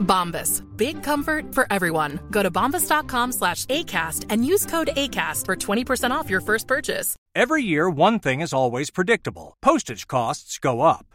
Bombas. Big comfort for everyone. Go to bombas.com slash ACAST and use code ACAST for 20% off your first purchase. Every year, one thing is always predictable postage costs go up.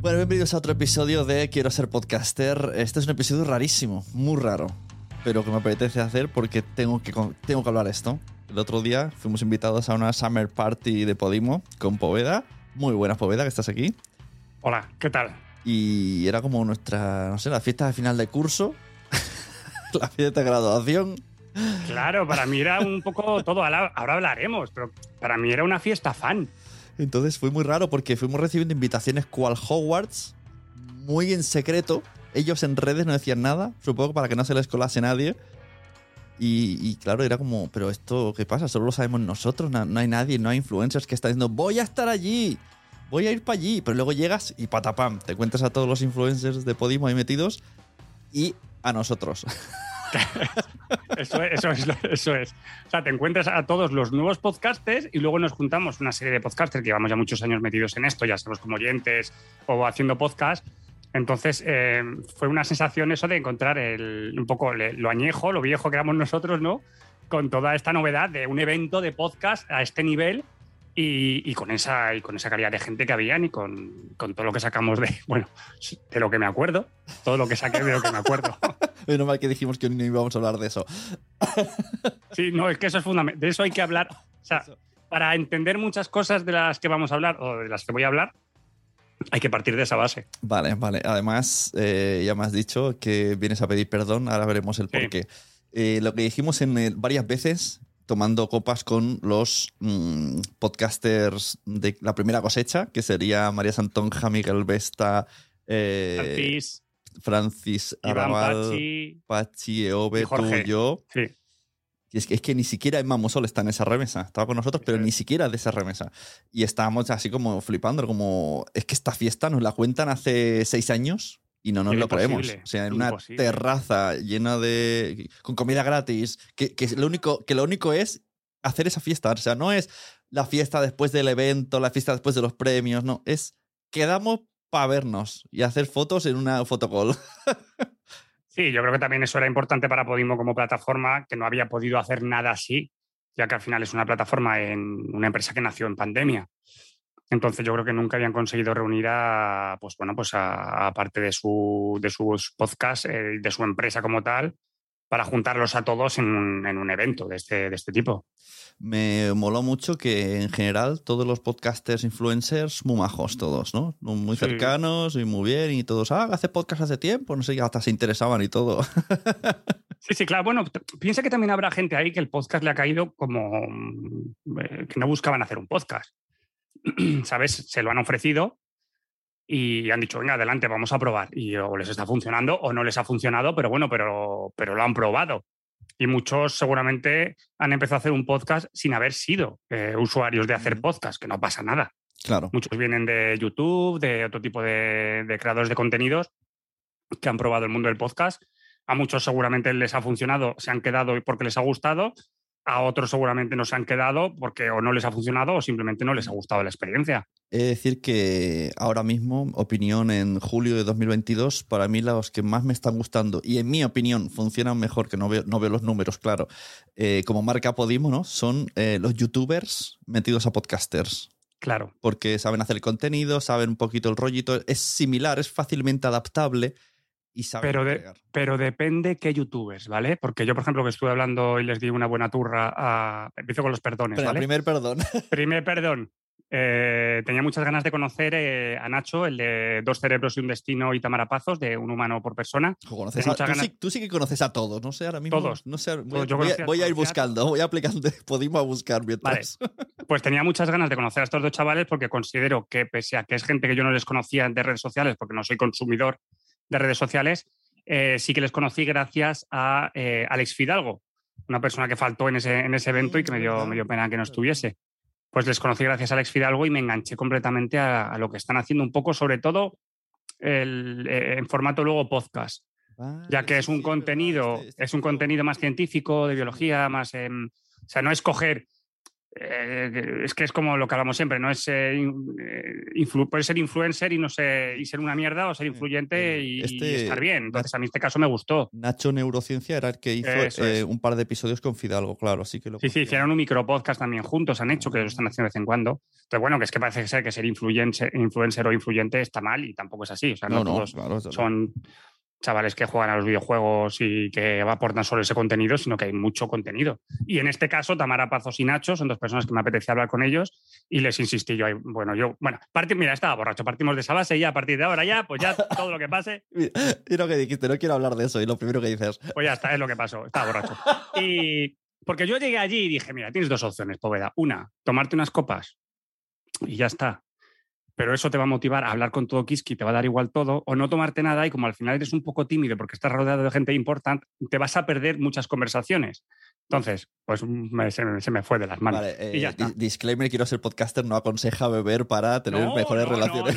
Bueno, bienvenidos a otro episodio de Quiero ser podcaster. Este es un episodio rarísimo, muy raro, pero que me apetece hacer porque tengo que, tengo que hablar esto. El otro día fuimos invitados a una summer party de Podimo con Poveda. Muy buena Poveda, que estás aquí. Hola, ¿qué tal? Y era como nuestra, no sé, la fiesta de final de curso, la fiesta de graduación. Claro, para mí era un poco todo, ahora hablaremos, pero para mí era una fiesta fan. Entonces fue muy raro porque fuimos recibiendo invitaciones cual Hogwarts, muy en secreto. Ellos en redes no decían nada, supongo para que no se les colase nadie. Y, claro, era como, pero esto, ¿qué pasa? Solo lo sabemos nosotros, no, no hay nadie, no hay influencers que están diciendo, voy a estar allí, voy a ir para allí. Pero luego llegas y patapam, te cuentas a todos los influencers de Podimo ahí metidos y a nosotros. Eso es, eso es, eso es. O sea, te encuentras a todos los nuevos podcasters y luego nos juntamos una serie de podcasters que llevamos ya muchos años metidos en esto, ya estamos como oyentes o haciendo podcast. Entonces, eh, fue una sensación eso de encontrar el, un poco lo añejo, lo viejo que éramos nosotros, ¿no? Con toda esta novedad de un evento de podcast a este nivel y, y con, esa, y con esa calidad de gente que habían y con, con todo lo que sacamos de, bueno, de lo que me acuerdo, todo lo que saqué de lo que me acuerdo. Menos mal que dijimos que no íbamos a hablar de eso. Sí, no, es que eso es fundamental. De eso hay que hablar. O sea, para entender muchas cosas de las que vamos a hablar o de las que voy a hablar, hay que partir de esa base. Vale, vale. Además, eh, ya me has dicho que vienes a pedir perdón, ahora veremos el Sí. porqué. Eh, lo que dijimos en el- varias veces, tomando copas con los mm, podcasters de la primera cosecha, que sería María Santonja, Miguel Vesta, eh, Francis Iván, Arrabal, Pachi. Pachi, Eove, y tú, Jorge. yo. Sí. Y es que, es que ni siquiera Emma Musol está en esa remesa. Estaba con nosotros, pero es. ni siquiera de esa remesa. Y estábamos así como flipando, como es que esta fiesta nos la cuentan hace seis años y no nos lo creemos. O sea, en una imposible. terraza llena de. con comida gratis, que, que lo único, que lo único es hacer esa fiesta. O sea, no es la fiesta después del evento, la fiesta después de los premios, no. Es quedamos para vernos y hacer fotos en una fotocall. Sí, yo creo que también eso era importante para Podimo como plataforma, que no había podido hacer nada así, ya que al final es una plataforma en una empresa que nació en pandemia. Entonces yo creo que nunca habían conseguido reunir a, pues bueno, pues a, parte de, su, de sus podcasts, eh, de su empresa como tal, para juntarlos a todos en un, en un evento de este, de este tipo. Me moló mucho que en general todos los podcasters influencers muy majos todos, ¿no? Muy cercanos y muy bien y todos, ah, hace podcast hace tiempo, no sé, hasta se interesaban y todo. Sí, sí, claro. Bueno, piensa que también habrá gente ahí que el podcast le ha caído como mm, eh, que no buscaban hacer un podcast. ¿Sabes? Se lo han ofrecido y han dicho, venga, adelante, vamos a probar. Y o les está funcionando o no les ha funcionado, pero bueno, pero, pero lo han probado. Y muchos seguramente han empezado a hacer un podcast sin haber sido eh, usuarios de hacer podcast, que no pasa nada. Claro. Muchos vienen de YouTube, de otro tipo de, de creadores de contenidos que han probado el mundo del podcast. A muchos seguramente les ha funcionado, se han quedado porque les ha gustado. A otros seguramente no se han quedado porque o no les ha funcionado o simplemente no les ha gustado la experiencia. He de decir que ahora mismo, opinión en julio de 2022, para mí los que más me están gustando y en mi opinión funcionan mejor, que no veo, no veo los números, claro, eh, como marca Podimo, ¿no? Son eh, los youtubers metidos a podcasters. Claro. Porque saben hacer el contenido, saben un poquito el rollito, es similar, es fácilmente adaptable y saben pero, pero depende qué youtubers, ¿vale? Porque yo, por ejemplo, que estuve hablando y les di una buena turra a... Empiezo con los perdones, ¿vale? Primer perdón. Primer perdón. Eh, tenía muchas ganas de conocer eh, a Nacho, el de Dos cerebros y un destino y Tamarapazos, de un humano por persona. tú, sí, que conoces a todos, no sé, ahora mismo. Todos. No sé, voy, a, ir buscando, voy aplicando, podemos buscar mientras. Pues tenía muchas ganas de conocer a estos dos chavales porque considero que, pese a que es gente que yo no les conocía de redes sociales, porque no soy consumidor de redes sociales, eh, sí que les conocí gracias a Alex Fidalgo, una persona que faltó en ese, en ese evento y que me dio, me dio pena que no estuviese. Pues les conocí gracias a Alex Fidalgo y me enganché completamente a, lo que están haciendo, un poco sobre todo el, eh, en formato luego podcast, ya que es un contenido, este, este es un contenido más científico, de biología, más, em, o sea, no es coger eh, es que es como lo que hablamos siempre, ¿no? Es eh, puede ser influencer y no sé, y ser una mierda o ser influyente y, este estar bien. Entonces, a mí este caso me gustó. Nacho Neurociencia era el que hizo eh, un par de episodios con Fidalgo, claro, así que lo Sí, sí, hicieron un micropodcast también juntos, han hecho, que lo están haciendo de vez en cuando. Entonces, bueno, que es que parece ser que ser influencer, influencer o influyente está mal y tampoco es así. O sea, no, todos son chavales que juegan a los videojuegos y que aportan solo ese contenido, sino que hay mucho contenido. Y en este caso, Tamara Pazos y Nacho son dos personas que me apetecía hablar con ellos y les insistí yo. Bueno, yo, bueno, mira, estaba borracho, partimos de esa base y a partir de ahora ya, pues ya todo lo que pase. y lo que dijiste, no quiero hablar de eso y lo primero que dices. Pues ya está, es lo que pasó, estaba borracho. Y porque yo llegué allí y dije, mira, tienes dos opciones, Poveda. Una, tomarte unas copas y ya está pero eso te va a motivar a hablar con todo Kiski, te va a dar igual todo, o no tomarte nada y como al final eres un poco tímido porque estás rodeado de gente importante, te vas a perder muchas conversaciones. Entonces, pues se, me fue de las manos. y ya eh, Disclaimer, quiero ser podcaster, no aconseja beber para tener mejores relaciones.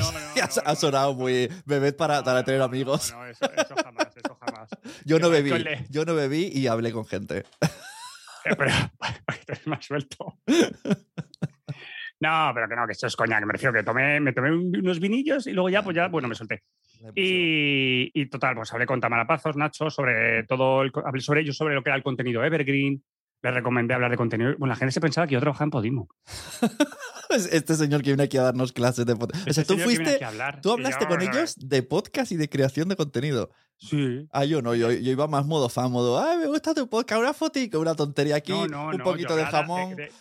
ha, sonado muy... Beber para, para tener amigos. No, eso, jamás, eso jamás. yo no bebí, yo no bebí y hablé con gente. Eh, pero, más suelto. No, pero que no, que esto es coña, que me refiero que tomé, me tomé unos vinillos y luego ya, pues ya, bueno, me solté. Y, total, pues hablé con Tamara Pazos, Nacho, sobre todo, hablé sobre ellos, sobre lo que era el contenido Evergreen, le recomendé hablar de contenido. Bueno, la gente se pensaba que yo trabajaba en Podimo. este señor que viene aquí a darnos clases de podcast. o sea, este tú fuiste. Tú hablaste con ellos de podcast y de creación de contenido. Sí. Ah, yo no, yo, iba más modo fan, modo, ay, me gusta tu podcast, una fotico, una tontería aquí, un poquito de jamón de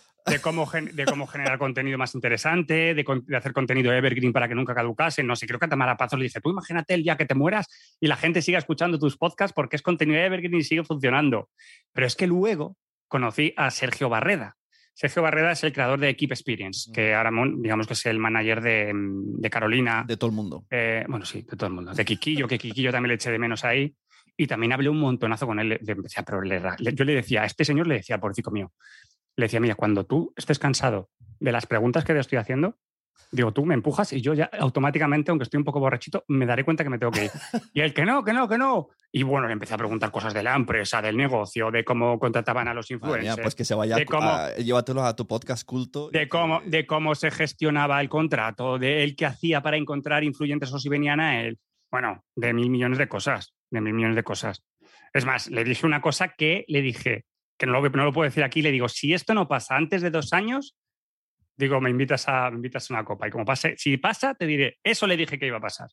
cómo, de cómo generar contenido más interesante, de, hacer contenido evergreen para que nunca caducase. No sé, creo que a Tamara Pazos le dice, tú imagínate el día que te mueras y la gente siga escuchando tus podcasts porque es contenido evergreen y sigue funcionando. Pero es que luego conocí a Sergio Barreda. Sergio Barreda es el creador de Keep Experience, que ahora digamos que es el manager de, Carolina. De todo el mundo. Eh, bueno, sí, de todo el mundo. De Kikillo, que Kikillo también le eché de menos ahí. Y también hablé un montonazo con él. pero yo le decía, a este señor le decía, por chico mío, le decía, mira, cuando tú estés cansado de las preguntas que te estoy haciendo, digo, tú me empujas y yo ya automáticamente, aunque estoy un poco borrachito, me daré cuenta que me tengo que ir. Y él, que no, que no, que no. Y bueno, le empecé a preguntar cosas de la empresa, del negocio, de cómo contrataban a los influencers. pues que se vaya, de cómo, a, llévatelo a tu podcast culto. De cómo, de cómo se gestionaba el contrato, de él qué hacía para encontrar influyentes o si venían a él. Bueno, de mil millones de cosas, de mil millones de cosas. Es más, le dije una cosa que le dije, que no lo, no lo puedo decir aquí, le digo, si esto no pasa antes de dos años, digo, me invitas, a, me invitas a una copa. Y como pase, si pasa, te diré, eso le dije que iba a pasar.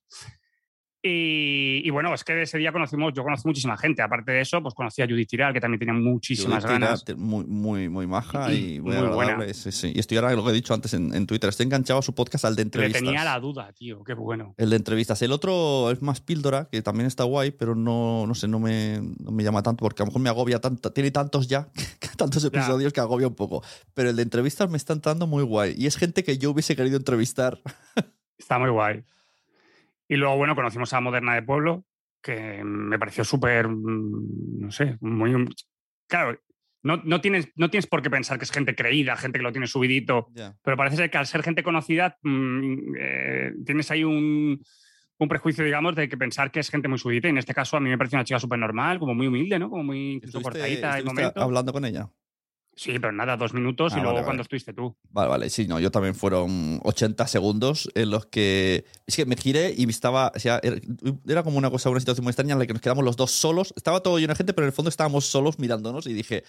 Y, y, bueno, es que ese día conocimos, yo conocí muchísima gente. Aparte de eso, pues conocí a Judith Tiral, que también tenía muchísimas Judith ganas. Tiral, muy, muy, muy maja y, Y muy, muy buena. Sí, sí. Y estoy ahora, lo que he dicho antes en, en Twitter, estoy enganchado a su podcast al de Le entrevistas. tenía la duda, tío, qué bueno. El de entrevistas. El otro es más píldora, que también está guay, pero no, no sé, no me, no me llama tanto porque a lo mejor me agobia tanto. Tiene tantos ya, tantos episodios que agobia un poco. Pero el de entrevistas me está entrando muy guay. Y es gente que yo hubiese querido entrevistar. Está muy guay. Y luego, bueno, conocimos a Moderna de Pueblo, que me pareció súper, mm, no sé, muy... Claro, no, no, tienes, no tienes por qué pensar que es gente creída, gente que lo tiene subidito, pero parece ser que al ser gente conocida mm, eh, tienes ahí un, un prejuicio, digamos, de que pensar que es gente muy subidita. Y en este caso a mí me parece una chica súper normal, como muy humilde, ¿no? Como muy incluso ¿Estuviste- cortadita hablando con ella? Sí, pero nada, dos minutos Ah, y luego vale, cuando vale. estuviste tú. Vale, vale, sí, no, yo también fueron 80 segundos en los que. Es que me giré y estaba. O sea, era, como una cosa, una situación muy extraña en la que nos quedamos los dos solos. Estaba todo lleno de gente, pero en el fondo estábamos solos mirándonos y dije,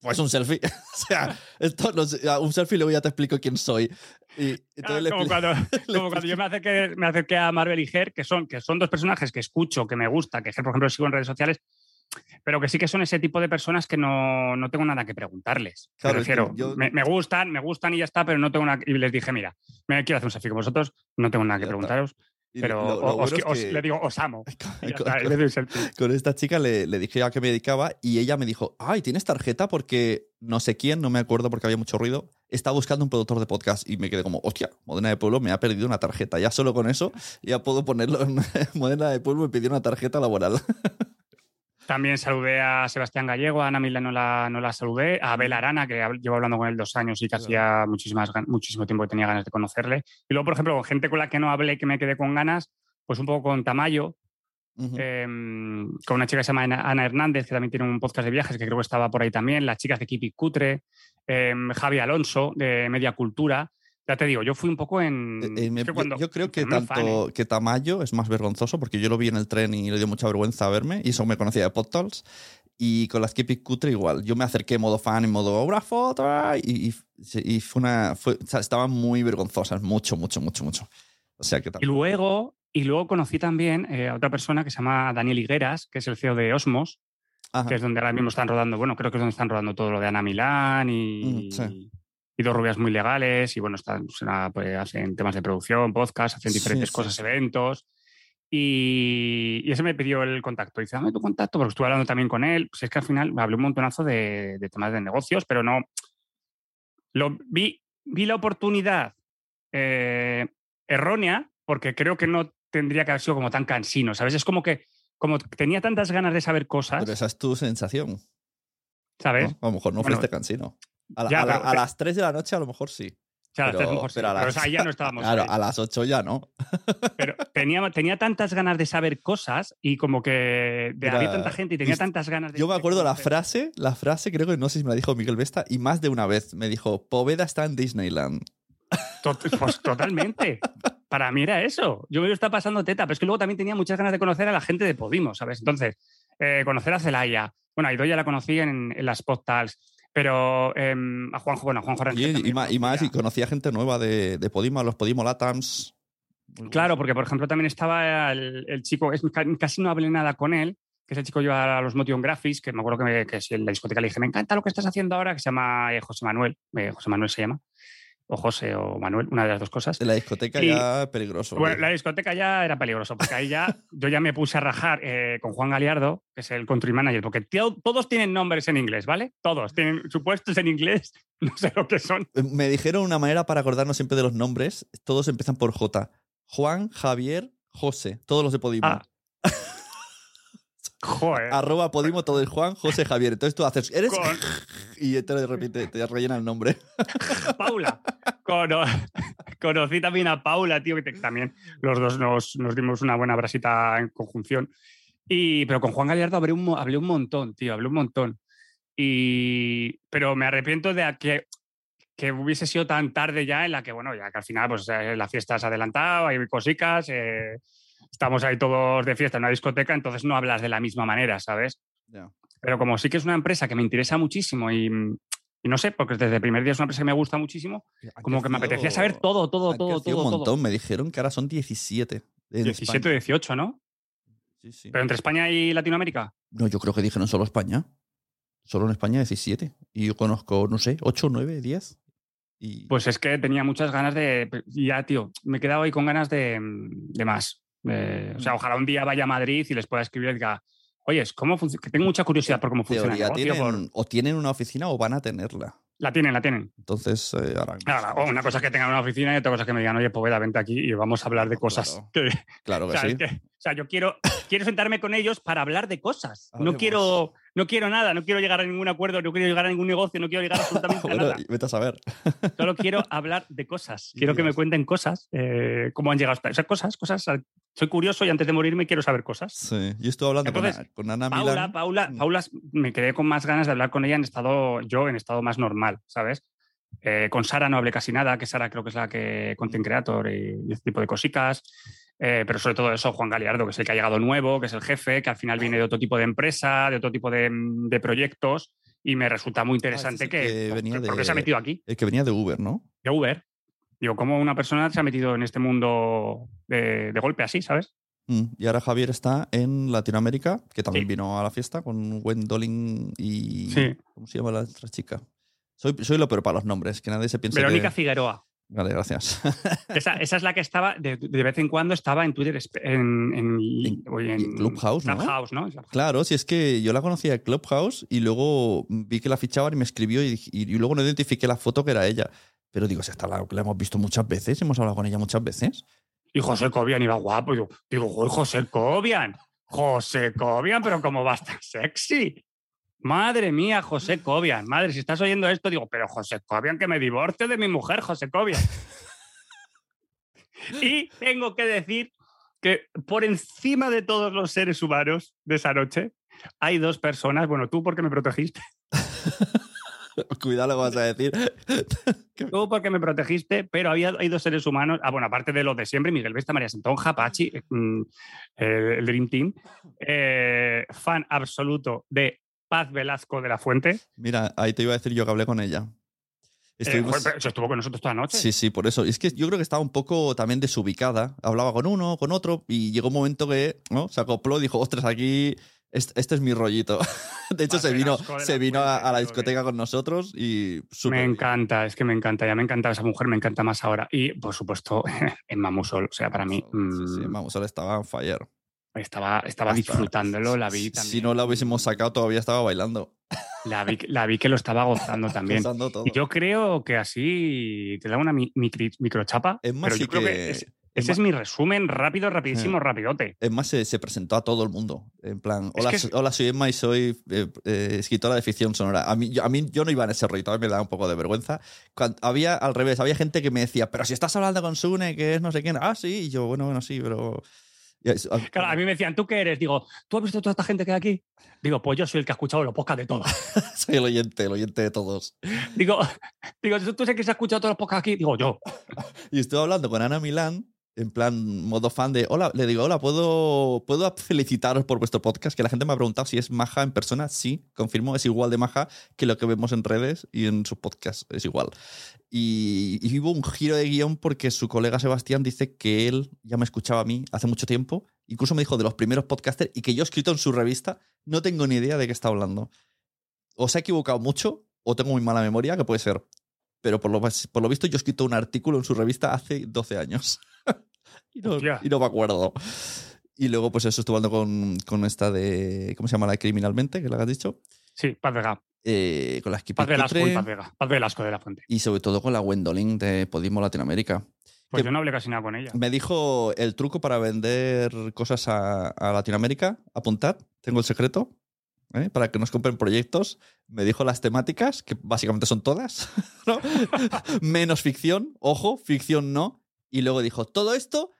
pues un selfie. o sea, esto no sé, un selfie luego ya te explico quién soy. Y Ah, le como cuando, como cuando yo me acerqué, me acerqué a Marvel y Ger, que son, que son dos personajes que escucho, que me gusta, que Ger, por ejemplo, sigo en redes sociales, pero que sí que son ese tipo de personas que no, no tengo nada que preguntarles. Me Claro, es que refiero, yo- me, me gustan, me gustan y ya está, pero no tengo nada. Y les dije, mira, me quiero hacer un selfie con vosotros, no tengo nada que Ya preguntaros, pero lo- lo os, bueno es os- que- le digo, os amo. Con- está, le selfie. con esta chica le, le dije a qué me dedicaba y ella me dijo, ay, ¿tienes tarjeta? Porque no sé quién, no me acuerdo porque había mucho ruido, está buscando un productor de podcast y me quedé como, hostia, Modena de Pueblo me ha perdido una tarjeta. Ya solo con eso ya puedo ponerlo en Modena de Pueblo me pidió una tarjeta laboral. También saludé a Sebastián Gallego, a Ana Mila no la, no la saludé, a Abel Arana, que llevo hablando con él dos años y que hacía muchísimas, muchísimo tiempo que tenía ganas de conocerle. Y luego, por ejemplo, con gente con la que no hablé, que me quedé con ganas, pues un poco con Tamayo, em, con una chica que se llama Ana Hernández, que también tiene un podcast de viajes, que creo que estaba por ahí también, las chicas de Kipi Cutre, em, Javi Alonso, de Media Cultura. Ya te digo, yo fui un poco en... Eh, eh, me- cuando- yo creo que tremendo fan, ¿eh? tanto que Tamayo es más vergonzoso porque yo lo vi en el tren y le dio mucha vergüenza verme y eso me conocía de PodTalks y con las Keepy Cutre igual. Yo me acerqué en modo fan, en modo una foto y, y, y fue una fue, o sea, estaban muy vergonzosas, mucho, mucho, mucho, mucho. O sea que Y luego, y luego conocí también eh, a otra persona que se llama Daniel Higueras, que es el CEO de Osmos, Ajá. que es donde ahora mismo están rodando, bueno, creo que es donde están rodando todo lo de Ana Milán y, Mm, sí. Y dos rubias muy legales, y bueno, están, pues, pues, hacen temas de producción, podcast, hacen diferentes sí, cosas, sí. eventos. Y, y ese me pidió el contacto. Dice, dame tu contacto, porque estuve hablando también con él. Pues es que al final hablé un montonazo de, de temas de negocios, pero no. Lo, vi, vi la oportunidad eh, errónea, porque creo que no tendría que haber sido como tan cansino, ¿sabes? Es como que como tenía tantas ganas de saber cosas, Pero esa es tu sensación. ¿sabes? ¿no? A lo mejor no Bueno, fuiste cansino. A, la- ya, a la- pero- a las 3 de la noche a lo mejor sí. O sea, a las mejor sí, pero a pero, o sea, ya no estábamos. Claro, ahí. a las 8 ya no. Pero tenía, tenía tantas ganas de saber cosas y como que de, Era- había tanta gente y tenía tantas ganas de. Yo me acuerdo la frase, la frase creo que no sé si me la dijo Miguel Vesta y más de una vez me dijo, Poveda está en Disneyland. Pues totalmente. Para mí era eso. Yo me lo estaba pasando teta, pero es que luego también tenía muchas ganas de conocer a la gente de Podimo, ¿sabes? Entonces, eh, conocer a Celaya. Bueno, a Idoya la conocí en, en las postals, pero em, a Juanjo, bueno, a Juanjo Rangel Y, y más, y más, y conocía. gente nueva de, de Podimo, los Podimo Latams. Claro, porque por ejemplo también estaba el, el chico, es, ca- casi no hablé nada con él, que ese chico lleva a los Motion Graphics, que me acuerdo que, me- que en la discoteca le dije, me encanta lo que estás haciendo ahora, que se llama eh, José Manuel, eh, José Manuel se llama, o José o Manuel, una de las dos cosas. En la discoteca Y- ya peligroso. Bueno, la discoteca ya era peligroso, porque ahí ya yo ya me puse a rajar eh, con Juan Galiardo, que es el country manager, porque tío- todos tienen nombres en inglés, ¿vale? Todos tienen supuestos en inglés, no sé lo que son. Me dijeron una manera para acordarnos siempre de los nombres. Todos empiezan por J. Juan, Javier, José. Todos los de Podimo. Ah, Joder. Arroba Podimo, todo es Juan, José, Javier. Entonces tú haces, eres... Con Y te de repente te rellena el nombre. Paula. Cono- conocí también a Paula, tío, que te- también los dos nos, nos dimos una buena brasita en conjunción. Y, pero con Juan Gallardo hablé un, hablé un montón, tío, hablé un montón. Y, pero me arrepiento de que, que hubiese sido tan tarde ya en la que, bueno, ya que al final pues eh, la fiesta se ha adelantado, hay cosicas, eh, estamos ahí todos de fiesta en una discoteca, entonces no hablas de la misma manera, ¿sabes? Pero como sí que es una empresa que me interesa muchísimo y, Y no sé, porque desde el primer día es una empresa que me gusta muchísimo, Ha como que me crecido- apetecía saber todo, todo, todo. Como que me apetecía crecido- saber todo, todo, ha todo, crecido todo, un todo. montón. Me dijeron que ahora son 17. en 17 España. 18, ¿no? Sí, sí. Pero entre España y Latinoamérica. No, yo creo que dijeron solo España. Solo en España 17. Y yo conozco, no sé, 8, 9, 10. Y Pues es que tenía muchas ganas de. Ya, tío, me he quedado ahí con ganas de, de más. Eh, o sea, ojalá un día vaya a Madrid y les pueda escribir y diga, oye, ¿cómo funciona? Que tengo mucha curiosidad por cómo funciona el teoría negocio. tienen, por- o tienen una oficina o van a tenerla. La tienen, la tienen. Entonces, eh, ahora. Una cosa es que tengan una oficina y otra cosa es que me digan, oye, Poveda, vente aquí y vamos a hablar de Claro, cosas. Que, Claro o, que sea, sí. que- o sea, yo quiero, quiero sentarme con ellos para hablar de cosas. No quiero, no quiero nada, no quiero llegar a ningún acuerdo, no quiero llegar a ningún negocio, no quiero llegar absolutamente a Bueno, nada. vete a saber. Solo quiero hablar de cosas. Quiero que me cuenten cosas, eh, cómo han llegado hasta. O sea, cosas, cosas. Soy curioso y antes de morirme quiero saber cosas. Sí. Yo estuve hablando con, Entonces, Ana- con Ana Paula, Milán. Paula, Mm. Paula, me quedé con más ganas de hablar con ella en estado, yo en estado más normal, ¿sabes? Eh, con Sara no hablé casi nada, que Sara creo que es la que content creator y, y este tipo de cositas. Eh, pero sobre todo eso, Juan Galiardo, que es el que ha llegado nuevo, que es el jefe, que al final viene de otro tipo de empresa, de otro tipo de, de proyectos, y me resulta muy interesante es el que, que venía ¿por qué se ha metido aquí? El que venía de Uber, ¿no? de Uber. Digo, ¿cómo una persona se ha metido en este mundo de, de golpe así, ¿sabes? Mm, Y ahora Javier está en Latinoamérica, que también Sí. vino a la fiesta con Gwendolyn y. Sí. ¿Cómo se llama la otra chica? Soy, soy lo peor para los nombres, que nadie se piense Verónica que... Figueroa. Vale, gracias. Esa, esa es la que estaba, de, de vez en cuando estaba en Twitter, en, en, Clubhouse, ¿no? Clubhouse, ¿no? Clubhouse. claro, si es que yo la conocía de Clubhouse y luego vi que la fichaban y me escribió y, luego no identifiqué la foto que era ella. Pero digo, si esta la, la hemos visto muchas veces, hemos hablado con ella muchas veces. Y José Cobian iba guapo. Digo, digo, "Joder, José Cobian. José Cobian, pero cómo va a estar sexy. Madre mía, José Cobian. Madre, si estás oyendo esto, digo, pero José Cobian, que me divorcio de mi mujer, José Cobian. y tengo que decir que por encima de todos los seres humanos de esa noche, hay dos personas. Bueno, tú porque me protegiste. Cuidado lo que vas a decir. Tú porque me protegiste, pero había, hay dos seres humanos. Ah, bueno, aparte de los de siempre, Miguel Vesta, María Santonja, Pachi, eh, mm, eh, el Dream Team. eh, fan absoluto de Paz Velasco de la Fuente. Mira, ahí te iba a decir yo que hablé con ella. Eh, Estuvimos- estuvo con nosotros toda la noche. Sí, sí, por eso. Es que yo creo que estaba un poco también desubicada. Hablaba con uno, con otro, y llegó un momento que ¿no? se acopló y dijo, ostras, aquí este, este es mi rollito. De hecho, Paz se vino, se vino a, la discoteca con nosotros y súper me bien. encanta, es que me encanta, ya me encanta esa mujer, me encanta más ahora. Y, por supuesto, en Mamusol, o sea, para mí, Sí, sí, mm, ahora estaba on fire. Estaba, estaba Hasta- disfrutándolo, la vi también. Si no la hubiésemos sacado, todavía estaba bailando. La vi, la vi que lo estaba gozando también. Y yo creo que así te da una mi- microchapa. Es más, pero sí yo creo que- que es- es ese más- es mi resumen rápido, rapidísimo, rapidote. Es más, se, se presentó a todo el mundo. En plan, Es hola, que es- hola soy Emma y soy eh, eh, escritora de ficción sonora. A mí, yo, a mí yo no iba en ese rollo, a mí me da un poco de vergüenza. Cuando- había al revés, había gente que me decía, pero si estás hablando con Sune, que es no sé quién. Ah, sí, y yo, bueno, bueno, sí, pero... Y es- a- Claro, a mí me decían, ¿tú qué eres? Digo, ¿tú has visto toda esta gente que hay aquí? Digo, pues yo soy el que ha escuchado los podcasts de todos. soy el oyente, el oyente de todos. digo, digo, ¿tú, tú sé que se ha escuchado todos los podcasts aquí? Digo, yo. Y estuve hablando con Ana Milán, en plan modo fan de, hola, le digo, hola, ¿puedo, ¿puedo felicitaros por vuestro podcast? Que la gente me ha preguntado si es maja en persona. Sí, confirmo, es igual de maja que lo que vemos en redes y en su podcast, es igual. Y, y hubo un giro de guion porque su colega Sebastián dice que él ya me escuchaba a mí hace mucho tiempo, incluso me dijo de los primeros podcasters y que yo he escrito en su revista, no tengo ni idea de qué está hablando. O se ha equivocado mucho o tengo muy mala memoria, que puede ser. Pero por lo, por lo visto yo he escrito un artículo en su revista hace 12 años. Y, no, y no me acuerdo. Y luego, pues eso, estuve hablando con, con esta de. ¿Cómo se llama la criminalmente? Que la has dicho. Sí, Paz Vega. Eh, con la Paz Velasco y. Paz Vega. Paz Velasco de la Fuente. Y sobre todo con la Gwendolyn de Podismo Latinoamérica. Pues Que- yo no hablé casi nada con ella. Me dijo el truco para vender cosas a, a Latinoamérica. Apuntad, tengo el secreto. ¿eh? Para que nos compren proyectos. Me dijo las temáticas, que básicamente son todas. ¿no? Menos ficción. Ojo, ficción no. Y luego dijo, todo esto,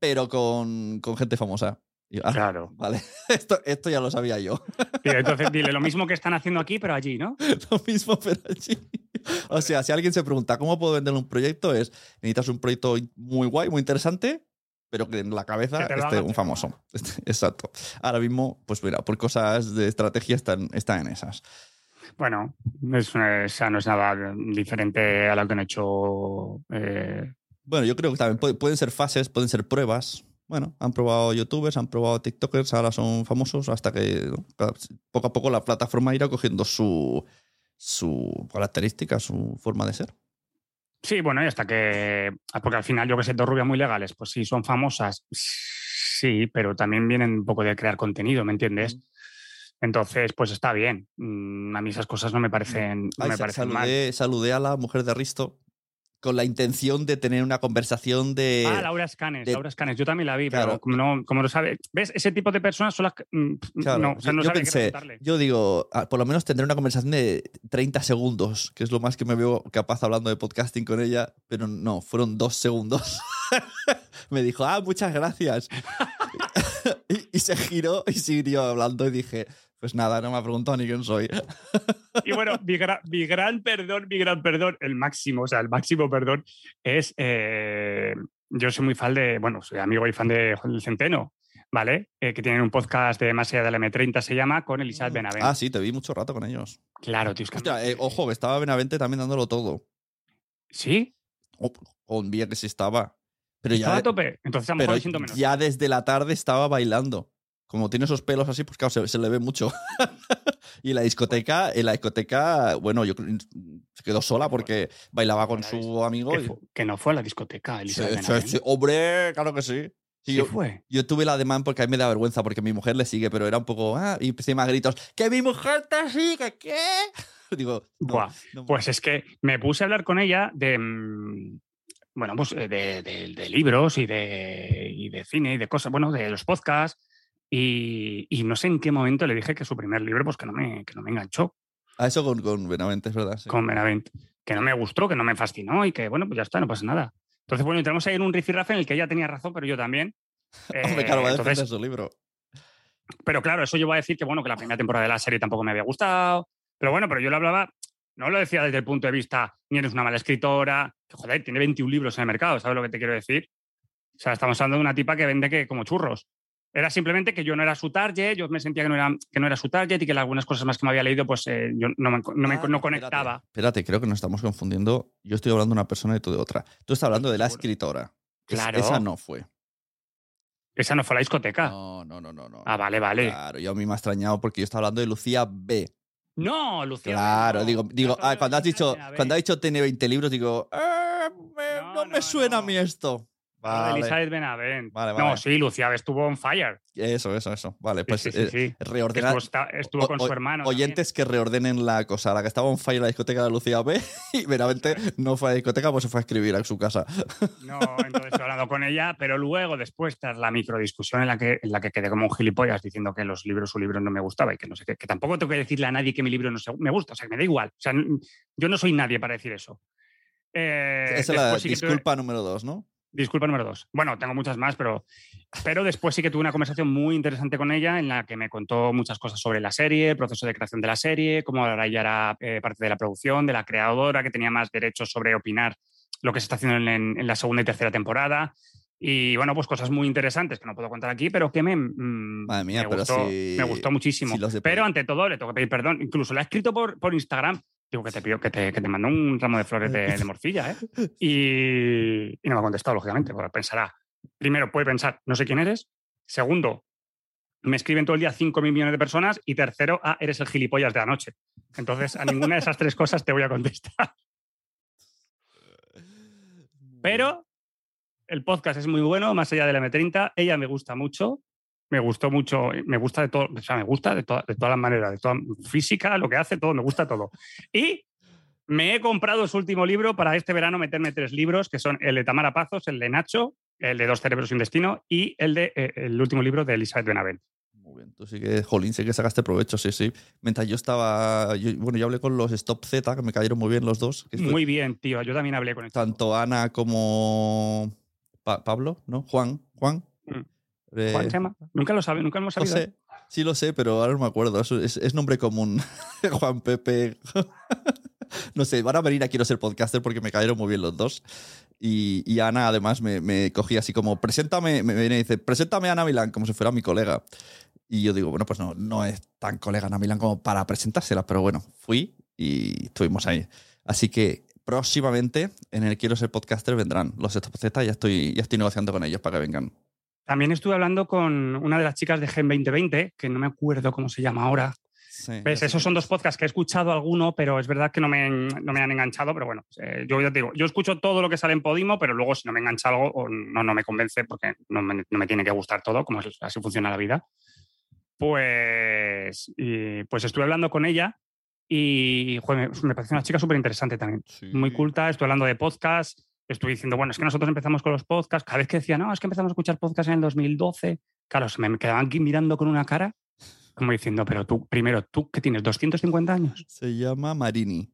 pero con, con gente famosa. Y ah, Claro. Vale, esto, esto ya lo sabía yo. Entonces dile lo mismo que están haciendo aquí, pero allí, ¿no? lo mismo, pero allí. O sea, si alguien se pregunta cómo puedo vender un proyecto, es necesitas un proyecto muy guay, muy interesante, pero que en la cabeza esté un famoso. Este- Exacto. Ahora mismo, pues mira, por cosas de estrategia están, están en esas. Bueno, es, sea, no es nada diferente a lo que han hecho. eh, Bueno, yo creo que también pu- pueden ser fases, pueden ser pruebas. Bueno, han probado youtubers, han probado tiktokers, ahora son famosos hasta que poco a poco la plataforma irá cogiendo su, su característica, su forma de ser. Sí, bueno, y hasta que. Porque al final, yo que sé, dos rubias muy legales, pues sí, son famosas. Sí, pero también vienen un poco de crear contenido, ¿me entiendes? Entonces, pues está bien. Mm, A mí esas cosas no me parecen, no Ay, me mal. saludé a la mujer de Risto con la intención de tener una conversación de... Ah, Laura Escanes, de- Laura Escanes, yo también la vi, Claro. pero como no, como no sabe, ¿ves? Ese tipo de personas son las que. mm, Claro, no, o sea, no yo sabe qué pensé, preguntarle. yo digo, ah, por lo menos tendré una conversación de 30 segundos, que es lo más que me veo capaz hablando de podcasting con ella, pero no, fueron dos segundos. me dijo, ah, muchas gracias. Y, y se giró y siguió hablando y dije, pues nada, no me ha preguntado ni quién soy. Y bueno, mi, gra- mi gran perdón, mi gran perdón, el máximo, o sea, el máximo perdón es. eh, yo soy muy fan de. Bueno, soy amigo y fan de Juan del Centeno, ¿vale? Eh, que tienen un podcast de Más allá de la M30, se llama, con Elizabeth Benavent. ah, sí, te vi mucho rato con ellos. Claro, tío, es que. Hostia, eh, ojo, que estaba Benavente también dándolo todo. ¿Sí? Oh, con bien que sí estaba. Pero ¿Estaba ya, a tope? Entonces a lo pero mejor me siento menos. ya desde la tarde estaba bailando. Como tiene esos pelos así, pues claro, se, se le ve mucho. y la discoteca, en la discoteca, bueno, yo se quedó sola porque bailaba con su amigo. Que, y- fu- que no fue a la discoteca, Sí, Elizabeth sí, Benavent. sí, hombre, claro que sí. Sí, Sí yo, fue. yo tuve la demanda porque a mí me da vergüenza porque mi mujer le sigue, pero era un poco. Ah, y empecé a gritos: ¡Que mi mujer te sigue! ¿Qué? Digo, no, Buah, no- Pues es que me puse a hablar con ella de. Bueno, pues eh, de, de- de libros y de, y de cine y de cosas, bueno, de los podcasts. Y, y no sé en qué momento le dije que su primer libro, pues que no me, que no me enganchó A eso con, con Benavente, es verdad. sí. con Benavent. Que no me gustó, que no me fascinó y que, bueno, pues ya está, no pasa nada. Entonces, bueno, entramos ahí en un rifirrafe en el que ella tenía razón, pero yo también. Hombre, Eh, claro, va a defender entonces, su libro. Pero claro, eso yo voy a decir que bueno, que la primera temporada de la serie tampoco me había gustado. Pero bueno, pero yo lo hablaba, no lo decía desde el punto de vista, ni eres una mala escritora, que joder, tiene 21 libros en el mercado, ¿sabes lo que te quiero decir? O sea, estamos hablando de una tipa que vende que como churros. Era simplemente que yo no era su target, yo me sentía que no era, que no era su target y que algunas cosas más que me había leído, pues eh, yo no, me, no, me- Ah, no conectaba. Espérate, creo que nos estamos confundiendo. Yo estoy hablando de una persona y tú de otra. Tú estás hablando de la escritora. Es- Claro. esa no fue. Esa no fue la discoteca. No, no, no, no. no. Ah, vale, vale. Claro, yo a mí me ha extrañado porque yo estaba hablando de Lucía B. No, Lucía. Claro, no. digo, digo ah, cuando has dicho, cuando has dicho tiene 20 libros, digo, "Ah, me- No, no, me suena a mí esto. Vale, Elizabeth Benavent. Vale, No, vale. sí, Lucía estuvo on fire. eso, eso, eso. Vale, pues sí, sí, eh, reordenar. Estuvo, con o- su hermano. también. Oyentes que reordenen la cosa. La que estaba en fire en la discoteca de Lucía B y veramente no fue a la discoteca, pues se fue a escribir a su casa. No, entonces estoy hablando con ella, pero luego, después, tras la microdiscusión en la que, en la que quedé como un gilipollas diciendo que los libros, su libro no me gustaba y que no sé qué, que tampoco tengo que decirle a nadie que mi libro no se- me gusta, o sea, que me da igual. O sea, yo no soy nadie para decir eso. Eh, Esa es la tuve- disculpa número dos, ¿no? Disculpa número dos. Bueno, tengo muchas más, pero, pero después sí que tuve una conversación muy interesante con ella en la que me contó muchas cosas sobre la serie, el proceso de creación de la serie, cómo ahora ella era eh, parte de la producción, de la creadora, que tenía más derechos sobre opinar lo que se está haciendo en, en- la segunda y tercera temporada. Y bueno, pues cosas muy interesantes que no puedo contar aquí, pero que me, mm, Madre mía, me, pero gustó, si- me gustó muchísimo. si Pero ante todo, le tengo que pedir perdón. Incluso la he escrito por, por Instagram. Digo que te pido que te, que te mando un ramo de flores de, de morcilla, ¿eh? Y, y no me ha contestado, lógicamente, porque pensará, primero puede pensar, no sé quién eres. Segundo, me escriben todo el día 5 mil millones de personas. Y tercero, ah, eres el gilipollas de anoche. Entonces, a ninguna de esas tres cosas te voy a contestar. Pero el podcast es muy bueno, más allá de la M30. Ella me gusta mucho. Me gustó mucho, me gusta de todo, o sea, me gusta de, to- de todas las maneras, de toda física, lo que hace, todo, me gusta todo. Y me he comprado su último libro para este verano meterme tres libros, que son el de Tamara Pazos, el de Nacho, el de Dos cerebros y un destino y el de eh, el último libro de Elizabeth Benavent. Muy bien, tú sí que, jolín, sí que sacaste provecho, sí, sí. Mientras yo estaba, yo- bueno, yo hablé con los Stop Z, que me cayeron muy bien los dos. que Muy bien, tío. Yo también hablé con esto. Tanto Ana como Pa- Pablo, ¿no? Juan, Juan. Eh, ¿Juan se llama? Nunca lo sabe, nunca lo hemos Lo sabido. sé, sí lo sé, pero ahora no me acuerdo. Es, es nombre común. Juan Pepe. no sé, van a venir a Quiero ser podcaster porque me cayeron muy bien los dos. Y, y Ana además me, me cogía así como, preséntame, me viene y dice, preséntame a Ana Milán como si fuera mi colega. Y yo digo, bueno, pues no, no es tan colega Ana Milán como para presentársela, pero bueno, fui y estuvimos ahí. Así que próximamente en el Quiero ser podcaster vendrán los Z, ya estoy, ya estoy negociando con ellos para que vengan. También estuve hablando con una de las chicas de Gen 2020, que no me acuerdo cómo se llama ahora. Sí, ¿Ves? Esos son dos podcasts que he escuchado alguno, pero es verdad que no me, no me han enganchado. Pero bueno, eh, yo ya te digo, yo escucho todo lo que sale en Podimo, pero luego si no me engancha algo o no, no me convence, porque no me, no me tiene que gustar todo, como es- así funciona la vida. Pues, y, pues estuve hablando con ella y joder, me, me pareció una chica súper interesante también. Muy Sí. culta, estoy hablando de podcast. Estoy diciendo, bueno, es que nosotros empezamos con los podcasts. Cada vez que decía, no, es que empezamos a escuchar podcasts en el 2012, claro, se me quedaban aquí mirando con una cara, como diciendo, pero tú, primero, tú que tienes 250 años. Se llama Marini.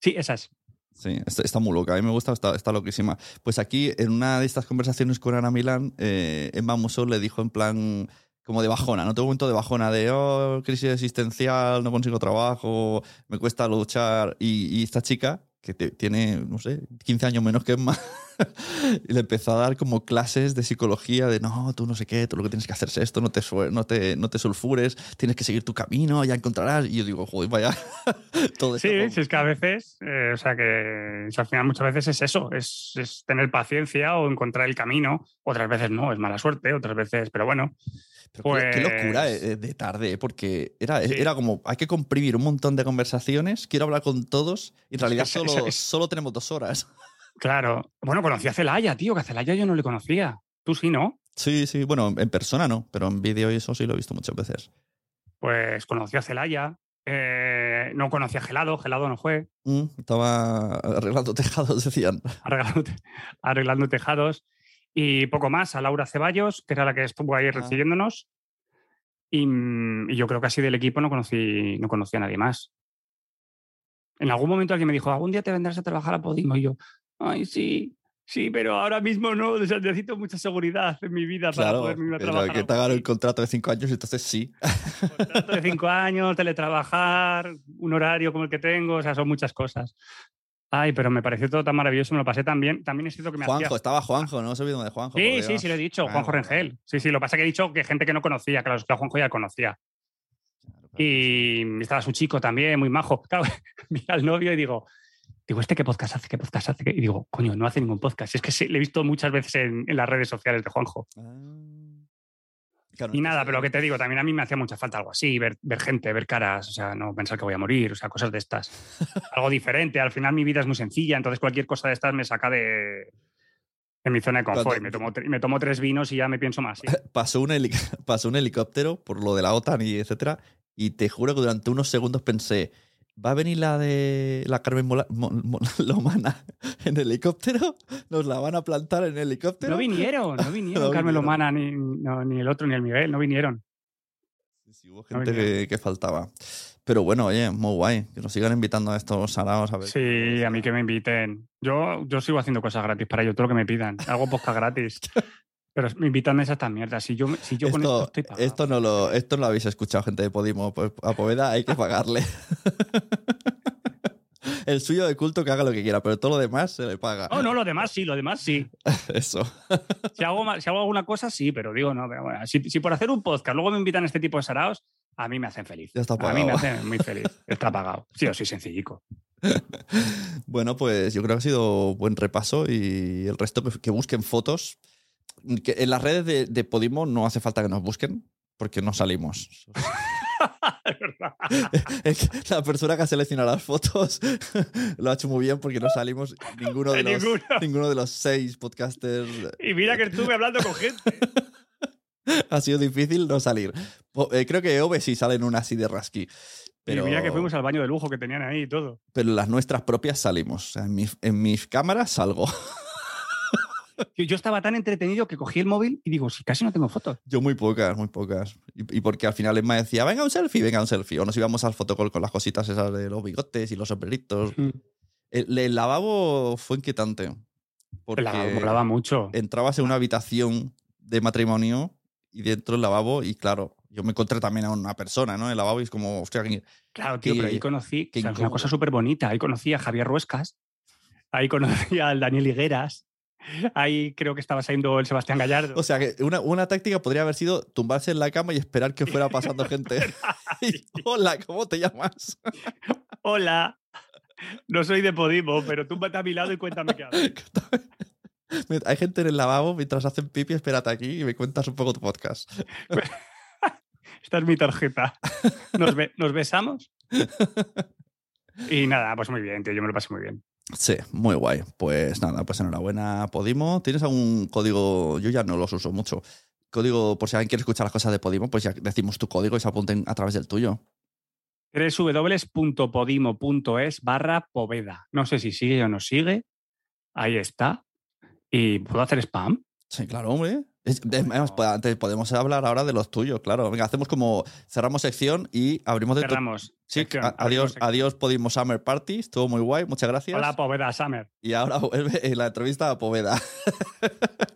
Sí, esa es. Sí, está, está muy loca. A mí me gusta, está, está loquísima. Pues aquí, en una de estas conversaciones con Ana Milán, eh, Emma Musso le dijo en plan como de bajona, ¿no? Tengo un momento de bajona, de, oh, crisis existencial, no consigo trabajo, me cuesta luchar. Y, y esta chica, que te- tiene, no sé, 15 años menos que Emma, y le empezó a dar como clases de psicología, de, no, tú no sé qué, tú lo que tienes que hacer es esto, no te, no te, no te sulfures, tienes que seguir tu camino, ya encontrarás. Y yo digo, joder, vaya, todo Sí, como- sí, es que a veces, eh, o sea que o sea, al final muchas veces es eso, es, es tener paciencia o encontrar el camino. Otras veces no, es mala suerte, otras veces, pero bueno. Pero qué- qué, locura Pues- de, de tarde, ¿eh? porque era, Sí. era como, hay que comprimir un montón de conversaciones, quiero hablar con todos, y en realidad solo, solo tenemos dos horas. Claro. Bueno, conocí a Celaya, tío, que a Celaya yo no le conocía. Tú sí, ¿no? Sí, sí, bueno, en persona no, pero en vídeo y eso sí lo he visto muchas veces. Pues conocí a Celaya. eh, no conocí a Gelado, Gelado no fue. Mm, estaba arreglando tejados, decían. arreglando, arreglando tejados. Y poco más, a Laura Ceballos, que era la que estuvo ahí Ah. recibiéndonos. Y, mm, y yo creo que así del equipo no conocí, no conocí a nadie más. En algún momento alguien me dijo, algún día te vendrás a trabajar a Podimo. Y yo, ay, sí, sí, pero ahora mismo no, o sea, necesito mucha seguridad en mi vida para Claro, poder irme a trabajar. que a te hagan el contrato de cinco años, entonces sí. Contrato de cinco años, teletrabajar, un horario como el que tengo, o sea, son muchas cosas. Ay, pero me pareció todo tan maravilloso, me lo pasé tan bien. También es cierto que me hacía Juanjo, estaba Juanjo, no se olviden de Juanjo. Sí, sí, sí, lo he dicho, Claro, Juanjo claro. Rengel. Sí, sí, lo que pasa es que he dicho que gente que no conocía, claro, es que a Juanjo ya conocía. Claro, claro. Y estaba su chico también, muy majo. Claro, mira al novio y digo, digo, ¿este qué podcast hace? ¿Qué podcast hace? Y digo, coño, no hace ningún podcast. Es que sí, le he visto muchas veces en, en las redes sociales de Juanjo. Ah. Claro, Y nada, pero lo que te digo, también a mí me hacía mucha falta algo así, ver, ver gente, ver caras, o sea, no pensar que voy a morir, o sea, cosas de estas. algo diferente. Al final mi vida es muy sencilla, entonces cualquier cosa de estas me saca de, de mi zona de confort. Cuando- Y me tomo, tre- me tomo tres vinos y ya me pienso más. sí. pasó un, pasó un helicóptero por lo de la OTAN y etcétera. Y te juro que durante unos segundos pensé, ¿va a venir la de la Carmen Mola- Mo- Mo- Lomana en helicóptero? ¿Nos la van a plantar en helicóptero? No vinieron, no vinieron No Carmen vinieron. Lomana, ni, no, ni el otro, ni el Miguel, no vinieron. Sí, sí, hubo gente que faltaba. Pero bueno, oye, muy guay. Que nos sigan invitando a estos saraos a ver. Sí, a mí que me inviten. Yo, yo sigo haciendo cosas gratis para ellos, todo lo que me pidan. Hago podcast gratis. Pero me invitan a esas mierdas. Si yo, si yo con esto Esto, estoy pagado. esto, no lo, esto no lo habéis escuchado, gente de Podimo. Pues a Poveda hay que pagarle. El suyo de culto que haga lo que quiera, pero todo lo demás se le paga. Oh, no, lo demás sí, lo demás sí. Eso. Si hago, si hago alguna cosa, sí, pero digo, no, pero bueno, si, si por hacer un podcast luego me invitan a este tipo de saraos, a mí me hacen feliz. Ya está a mí me pagado. hacen muy feliz. Está pagado. Sí, o sí, sencillico. Bueno, pues yo creo que ha sido buen repaso y el resto que, que busquen fotos. Que en las redes de, de Podimo no hace falta que nos busquen porque no salimos. Es que la persona que ha seleccionado las fotos lo ha hecho muy bien porque no salimos ninguno de los, Ninguno. ninguno de los seis podcasters. Y mira que estuve hablando con gente. Ha sido difícil no salir. Eh, creo que Ove sí sale en una así de rasqui. Pero, Y mira que fuimos al baño de lujo que tenían ahí y todo. pero las nuestras propias salimos. En, mis, en mis cámaras salgo. Yo, estaba tan entretenido que cogí el móvil y digo, si casi no tengo fotos. Yo muy pocas, muy pocas. Y, y porque al final Emma decía, venga un selfie, venga un selfie. O nos íbamos al fotocall con las cositas esas de los bigotes y los sombreritos. Mm. El, el lavabo fue inquietante. Porque La molaba mucho. entrabas en una habitación de matrimonio y dentro del lavabo y claro, yo me encontré también a una persona, ¿no? En el lavabo y es como, hostia, ¿quién- Claro, tío, pero ahí conocí, o sea, es una cosa súper bonita. Ahí conocí a Javier Ruescas, ahí conocí al Daniel Higueras, Ahí creo que estaba saliendo el Sebastián Gallardo. O sea, que una, una táctica podría haber sido tumbarse en la cama y esperar que fuera pasando gente. Y, Hola, ¿cómo te llamas? Hola, no soy de Podimo, pero túmbate a mi lado y cuéntame qué haces. Hay gente en el lavabo mientras hacen pipi, espérate aquí y me cuentas un poco tu podcast. Esta es mi tarjeta. ¿Nos, be- nos besamos? Y nada, pues muy bien, tío, yo me lo pasé muy bien. Sí, muy guay. Pues nada, pues enhorabuena, Podimo. ¿Tienes algún código? Yo ya no los uso mucho. Código, por si alguien quiere escuchar las cosas de Podimo, pues ya decimos tu código y se apunten a través del tuyo. www.podimo.es barra poveda. No sé si sigue o no sigue. Ahí está. ¿Y puedo hacer spam? Sí, claro, hombre. Es- antes podemos hablar ahora de los tuyos, claro. Venga, hacemos como cerramos sección y abrimos de Cerramos. Sí, sección, a- abrimos adiós, sección. adiós Podimo Summer Party, estuvo muy guay, muchas gracias. Hola, poveda Summer. Y ahora vuelve en la entrevista a Poveda.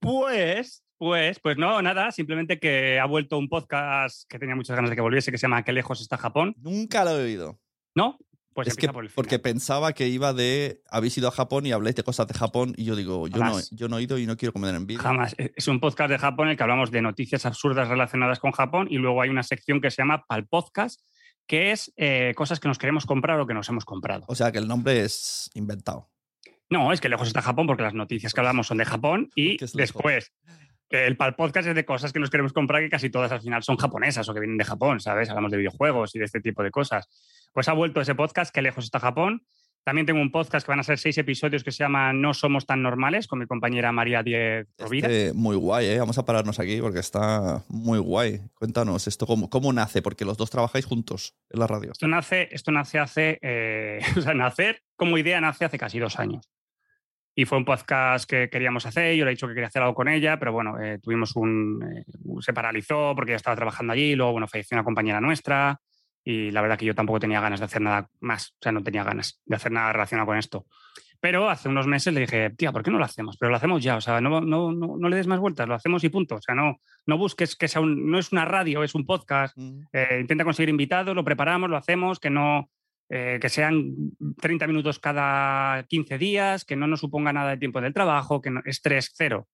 Pues, pues, pues no, nada, simplemente que ha vuelto un podcast que tenía muchas ganas de que volviese, que se llama ¿Qué lejos está Japón? Nunca lo he oído. ¿No? Pues es que por el final. porque pensaba que iba de habéis ido a Japón y habláis de cosas de Japón y yo digo, yo no, yo no he ido y no quiero comer en vídeo. Jamás. E- Es un podcast de Japón en el que hablamos de noticias absurdas relacionadas con Japón y luego hay una sección que se llama Pal Podcast, que es eh, cosas que nos queremos comprar o que nos hemos comprado. O sea que el nombre es inventado. No, es que lejos está Japón porque las noticias que hablamos son de Japón y después el Pal Podcast es de cosas que nos queremos comprar que casi todas al final son japonesas o que vienen de Japón, ¿sabes? Hablamos de videojuegos y de este tipo de cosas. Pues ha vuelto ese podcast, que lejos está Japón. También tengo un podcast que van a ser seis episodios que se llama No somos tan normales con mi compañera María Diez Rovira. Este, muy guay, ¿eh? Vamos a pararnos aquí porque está muy guy. Cuéntanos, ¿esto cómo, cómo nace? Porque los dos trabajáis juntos en la radio. Esto nace, esto nace hace, eh, o sea, nacer como idea nace hace casi dos años. Y fue un podcast que queríamos hacer, yo le he dicho que quería hacer algo con ella, pero bueno, eh, tuvimos un... eh, se paralizó porque ella estaba trabajando allí, luego, bueno, falleció una compañera nuestra y la verdad que yo tampoco tenía ganas de hacer nada más, o sea, no tenía ganas de hacer nada relacionado con esto. Pero hace unos meses le dije, tía, ¿por qué no lo hacemos? Pero lo hacemos ya, o sea, no, no, no, no le des más vueltas, lo hacemos y punto. O sea, no, no busques que sea un... No es una radio, es un podcast. Eh, intenta conseguir invitados, lo preparamos, lo hacemos, que no eh, que sean 30 minutos cada 15 días, que no nos suponga nada de tiempo del trabajo, que no, estrés cero,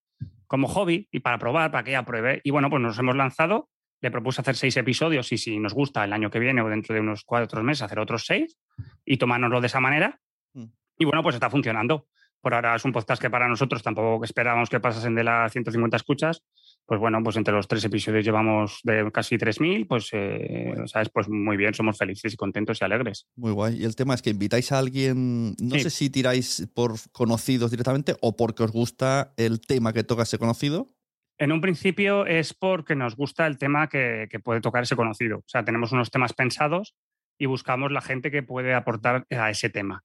como hobby y para probar, para que ella pruebe. Y bueno, pues nos hemos lanzado, le propuse hacer seis episodios y si nos gusta el año que viene o dentro de unos cuatro meses hacer otros seis y tomárnoslo de esa manera. Mm. Y bueno, pues está funcionando. Por ahora es un podcast que para nosotros tampoco esperábamos que pasasen de las 150 escuchas. Pues bueno, pues entre los tres episodios llevamos de casi 3.000, pues, eh, ¿sabes? Pues muy bien, somos felices y contentos y alegres. Muy guay. Y el tema es que invitáis a alguien, no Sí. sé si tiráis por conocidos directamente o porque os gusta el tema que toca ese conocido. En un principio es porque nos gusta el tema que, que puede tocar ese conocido. O sea, tenemos unos temas pensados y buscamos la gente que puede aportar a ese tema.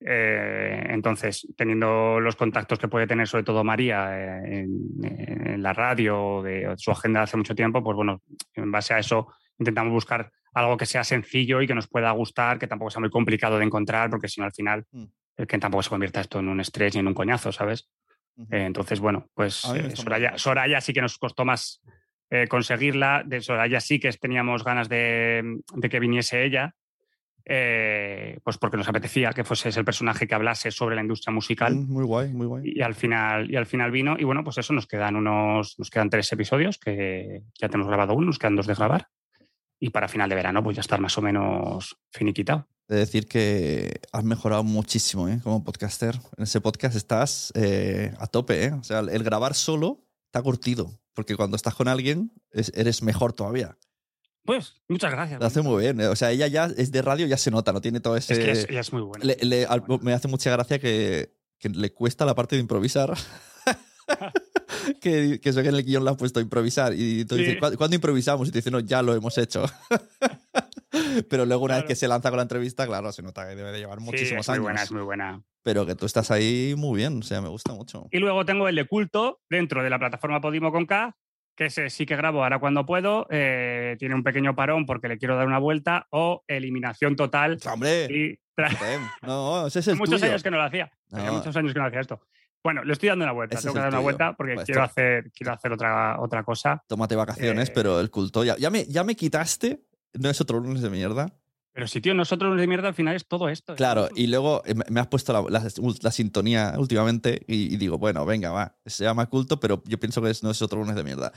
Eh, entonces, teniendo los contactos que puede tener sobre todo María eh, en, en la radio, de su agenda de hace mucho tiempo, pues bueno, en base a eso intentamos buscar algo que sea sencillo y que nos pueda gustar, que tampoco sea muy complicado de encontrar, porque si no al final, Mm. eh, que tampoco se convierta esto en un estrés ni en un coñazo, ¿sabes? Eh, entonces, bueno, pues Soraya. Soraya sí que nos costó más conseguirla. De Soraya sí que teníamos ganas de, de que viniese ella, eh, pues porque nos apetecía que fuese ese el personaje que hablase sobre la industria musical. Mm, Muy guay, muy guay. Y al final, y al final vino, y bueno, pues eso nos quedan unos, nos quedan tres episodios que ya tenemos grabado uno, nos quedan dos de grabar. Y para final de verano, pues ya estar más o menos finiquitado. De decir que has mejorado muchísimo ¿eh? como podcaster. En ese podcast estás eh, a tope. ¿eh? O sea, el grabar solo está curtido. Porque cuando estás con alguien es- eres mejor todavía. Pues muchas gracias. Lo hace muy bien. ¿eh? O sea, ella ya es de radio, ya se nota, no tiene todo ese. Es que es- ella es muy buena. Le- le- al- me hace mucha gracia que, que le cuesta la parte de improvisar. que, que eso que en el guion le has puesto improvisar. Y tú Sí. dices, "¿Cuándo- ¿cuándo improvisamos? Y te dicen, no, ya lo hemos hecho. Pero luego, una vez que se lanza con la entrevista, claro, se nota que debe de llevar Sí, muchísimos es muy años. buena, es muy buena. Pero que tú estás ahí muy bien, o sea, me gusta mucho. Y luego tengo el de culto dentro de la plataforma Podimo con K, que ese sí que grabo ahora cuando puedo. eh, tiene un pequeño parón porque le quiero dar una vuelta o eliminación total. ¡Hombre! Y No, ese es el muchos tuyo. años que no lo hacía. No. muchos años que no hacía esto. Bueno, le estoy dando una vuelta. Ese Tengo que dar una tuyo. vuelta porque Pues quiero esto- hacer, quiero hacer otra, otra cosa. Tómate vacaciones, Eh, pero el culto. Ya, ya, me, ya me quitaste. No es otro lunes de mierda. Pero si, tío, nosotros de mierda al final es todo esto. Claro, y luego eh, me has puesto la, la- la sintonía últimamente y, y digo, bueno, venga, va, se llama culto, pero yo pienso que es- no es otro lunes de mierda.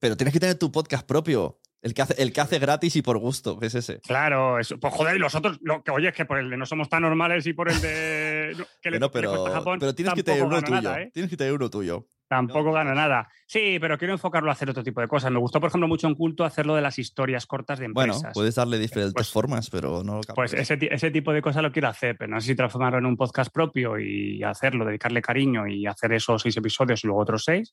Pero tienes que tener tu podcast propio, el que hace, el que hace gratis y por gusto, que es ese. Claro, eso. Pues joder, y los otros, lo que oye, es que por el de no somos tan normales y por el de. no, que le, Bueno, pero, Japón, pero tienes que tener uno tuyo. nada, ¿eh? Tienes que tener uno tuyo. Tampoco gana nada. Sí, pero quiero enfocarlo a hacer otro tipo de cosas. Me gustó, por ejemplo, mucho en culto hacerlo de las historias cortas de Bueno, empresas. puedes darle diferentes Pues- formas, pero no lo Pues ese, ese tipo de cosas lo quiero hacer, pero no sé si transformarlo en un podcast propio y hacerlo, dedicarle cariño y hacer esos seis episodios y luego otros seis,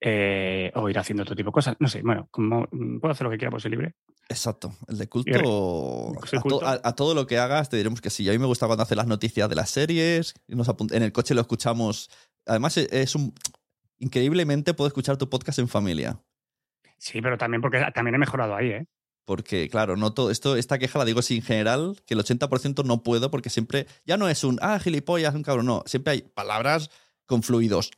eh, o ir haciendo otro tipo de cosas. No sé, bueno, como mm, puedo hacer lo que quiera, pues soy libre. Exacto. El de culto. el A, to- culto. a- a todo lo que hagas te diremos que sí. A mí me gusta cuando hace las noticias de las series. Nos en el coche lo escuchamos. Además, e- es un. Increíblemente puedo escuchar tu podcast en familia. Sí, pero también porque también he mejorado ahí, ¿eh? Porque, claro, no todo esto, esta queja la digo en general, que el 80% no puedo, porque siempre. Ya no es un ah, gilipollas, un cabrón. No, siempre hay palabras con fluidos.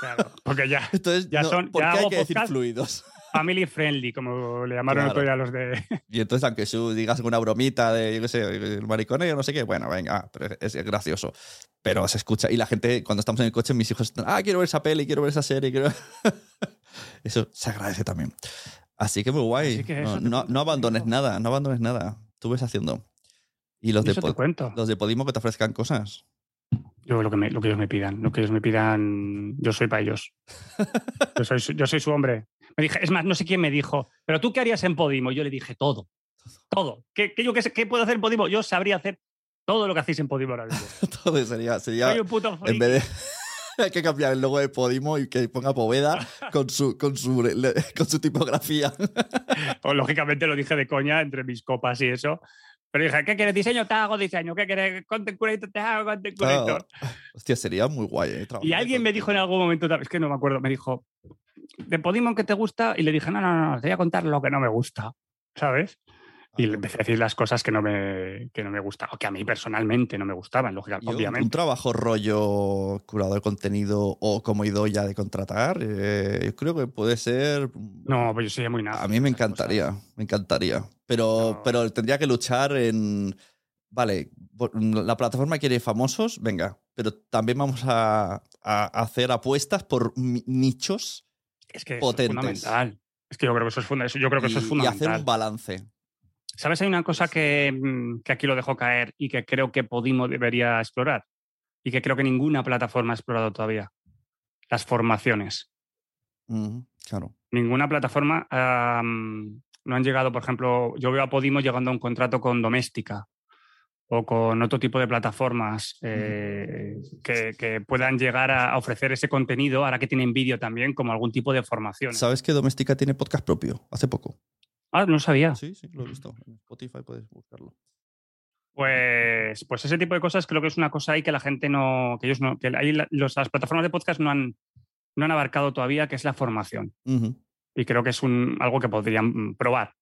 Claro, porque ya Entonces, Ya no, son- ¿por ya qué hay que decir fluidos? Family friendly, como le llamaron Claro. otro día los de. Y entonces, aunque tú digas una bromita de, yo qué sé, el maricone o no sé qué, bueno, venga, ah, pero es gracioso. Pero se escucha. Y la gente, cuando estamos en el coche, mis hijos están, ah, quiero ver esa peli, quiero ver esa serie, quiero. eso se agradece también. Así que muy guay. Que no, no- no abandones nada, no abandones nada. Tú ves haciendo. Y los de, Pod- cuento. los de Podimo que te ofrezcan cosas. Yo lo que, me- lo que ellos me pidan, lo que ellos me pidan, yo soy para ellos. Yo soy, su- yo soy su hombre. Me dije, es más, no sé quién me dijo, pero tú qué harías en Podimo? Yo le dije todo, todo. ¿Qué, qué yo qué, qué puedo hacer en Podimo? Yo sabría hacer todo lo que hacéis en Podimo ahora mismo. Todo sería, sería Soy un puto en vez de. Hay que cambiar el logo de Podimo y que ponga Poveda con su, con su, con su tipografía. O, lógicamente lo dije de coña entre mis copas y eso. Pero dije, ¿qué quieres diseño? Te hago diseño. ¿Qué quieres content curator? Te hago content curator. Hostia, sería muy guay. ¿eh? Y alguien me dijo en algún momento, es que no me acuerdo, me dijo, ¿de Podimo qué te gusta? Y le dije, no, no, no, te voy a contar lo que no me gusta, ¿sabes? Y le empecé a decir las cosas que no me, que no me gustaban, o que a mí personalmente no me gustaban, lógicamente, Yo, un- obviamente. trabajo rollo curador de contenido o como ya de contratar, eh, yo creo que puede ser. No, pues yo soy muy nada. A mí me encantaría, me encantaría. Pero, No. pero tendría que luchar en. Vale, la plataforma quiere famosos, venga, pero también vamos a, a hacer apuestas por nichos Es que eso es potentes. fundamental. Es que yo creo que eso es, funda- yo creo que eso es y, y hacer fundamental. un balance. ¿Sabes? Hay una cosa que, mm, que aquí lo dejo caer y que creo que Podimo debería explorar y que creo que ninguna plataforma ha explorado todavía. Las formaciones. Claro. ninguna plataforma am, no han llegado, por ejemplo, yo veo a Podimo llegando a un contrato con Doméstica o con otro tipo de plataformas eh, que, que puedan llegar a, ofrecer ese contenido, ahora que tienen vídeo también, como algún tipo de formación. ¿Sabes que Doméstica tiene podcast propio? Hace poco. Ah, no sabía. Sí, sí, lo he visto. En Spotify puedes buscarlo. Pues, pues ese tipo de cosas creo que es una cosa ahí que la gente no, que ellos no, que ahí la- los- las plataformas de podcast no han, no han abarcado todavía, que es la formación. Y creo que es un, algo que podrían mm, probar.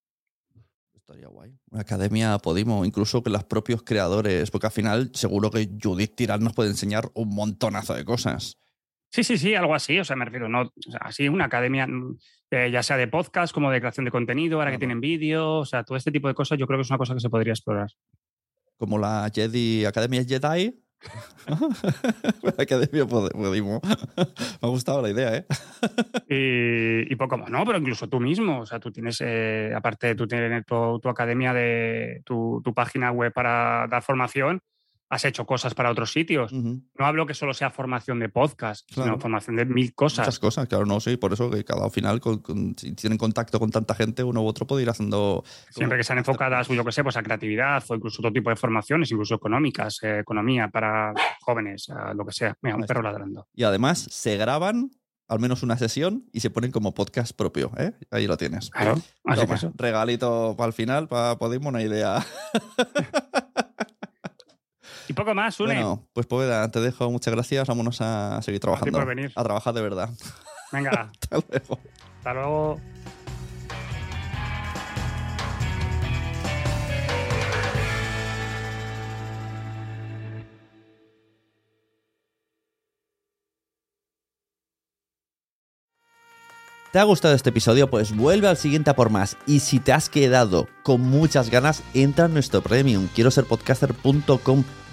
Estaría guay. Una academia Podimo, incluso que los propios creadores, porque al final seguro que Judith Tirán nos puede enseñar un montonazo de cosas. Sí, sí, sí, algo así. O sea, me refiero, no, o sea, así una academia, mm, eh, ya sea de podcast como de creación de contenido, ahora que tienen vídeo, o sea, todo este tipo de cosas, yo creo que es una cosa que se podría explorar. Como la Jedi, Academia Jedi. la Academia Pod- Podimo. Me ha gustado la idea, ¿eh? Y, poco más, no, pero incluso tú mismo, o sea, tú tienes, eh, aparte de tú tener tu, tu academia de tu página web para dar formación, has hecho cosas para otros sitios. Ujú. No hablo que solo sea formación de podcast, Claro. sino formación de mil cosas. Muchas cosas, claro, no, sí, por eso que cada final, con- con- si tienen contacto con tanta gente, uno u otro puede ir haciendo. Siempre que sean enfocadas, yo que sé, pues a creatividad o incluso otro tipo de formaciones, incluso económicas, eh, economía para jóvenes, eh, lo que sea. Mira, un perro ladrando. Y además se graban al menos una sesión y se ponen como podcast propio, ¿eh? Ahí lo tienes. Claro, Toma, regalito para el final, para Podimo, una idea. Y poco más, Sune. Bueno, pues Poveda, te dejo. Muchas gracias. Vámonos a seguir trabajando. por venir. A trabajar de verdad. Venga, Hasta luego. hasta luego. ¿Te ha gustado este episodio? Pues vuelve al siguiente a por más. Y si te has quedado con muchas ganas, entra en nuestro premium. Quiero ser podcaster.com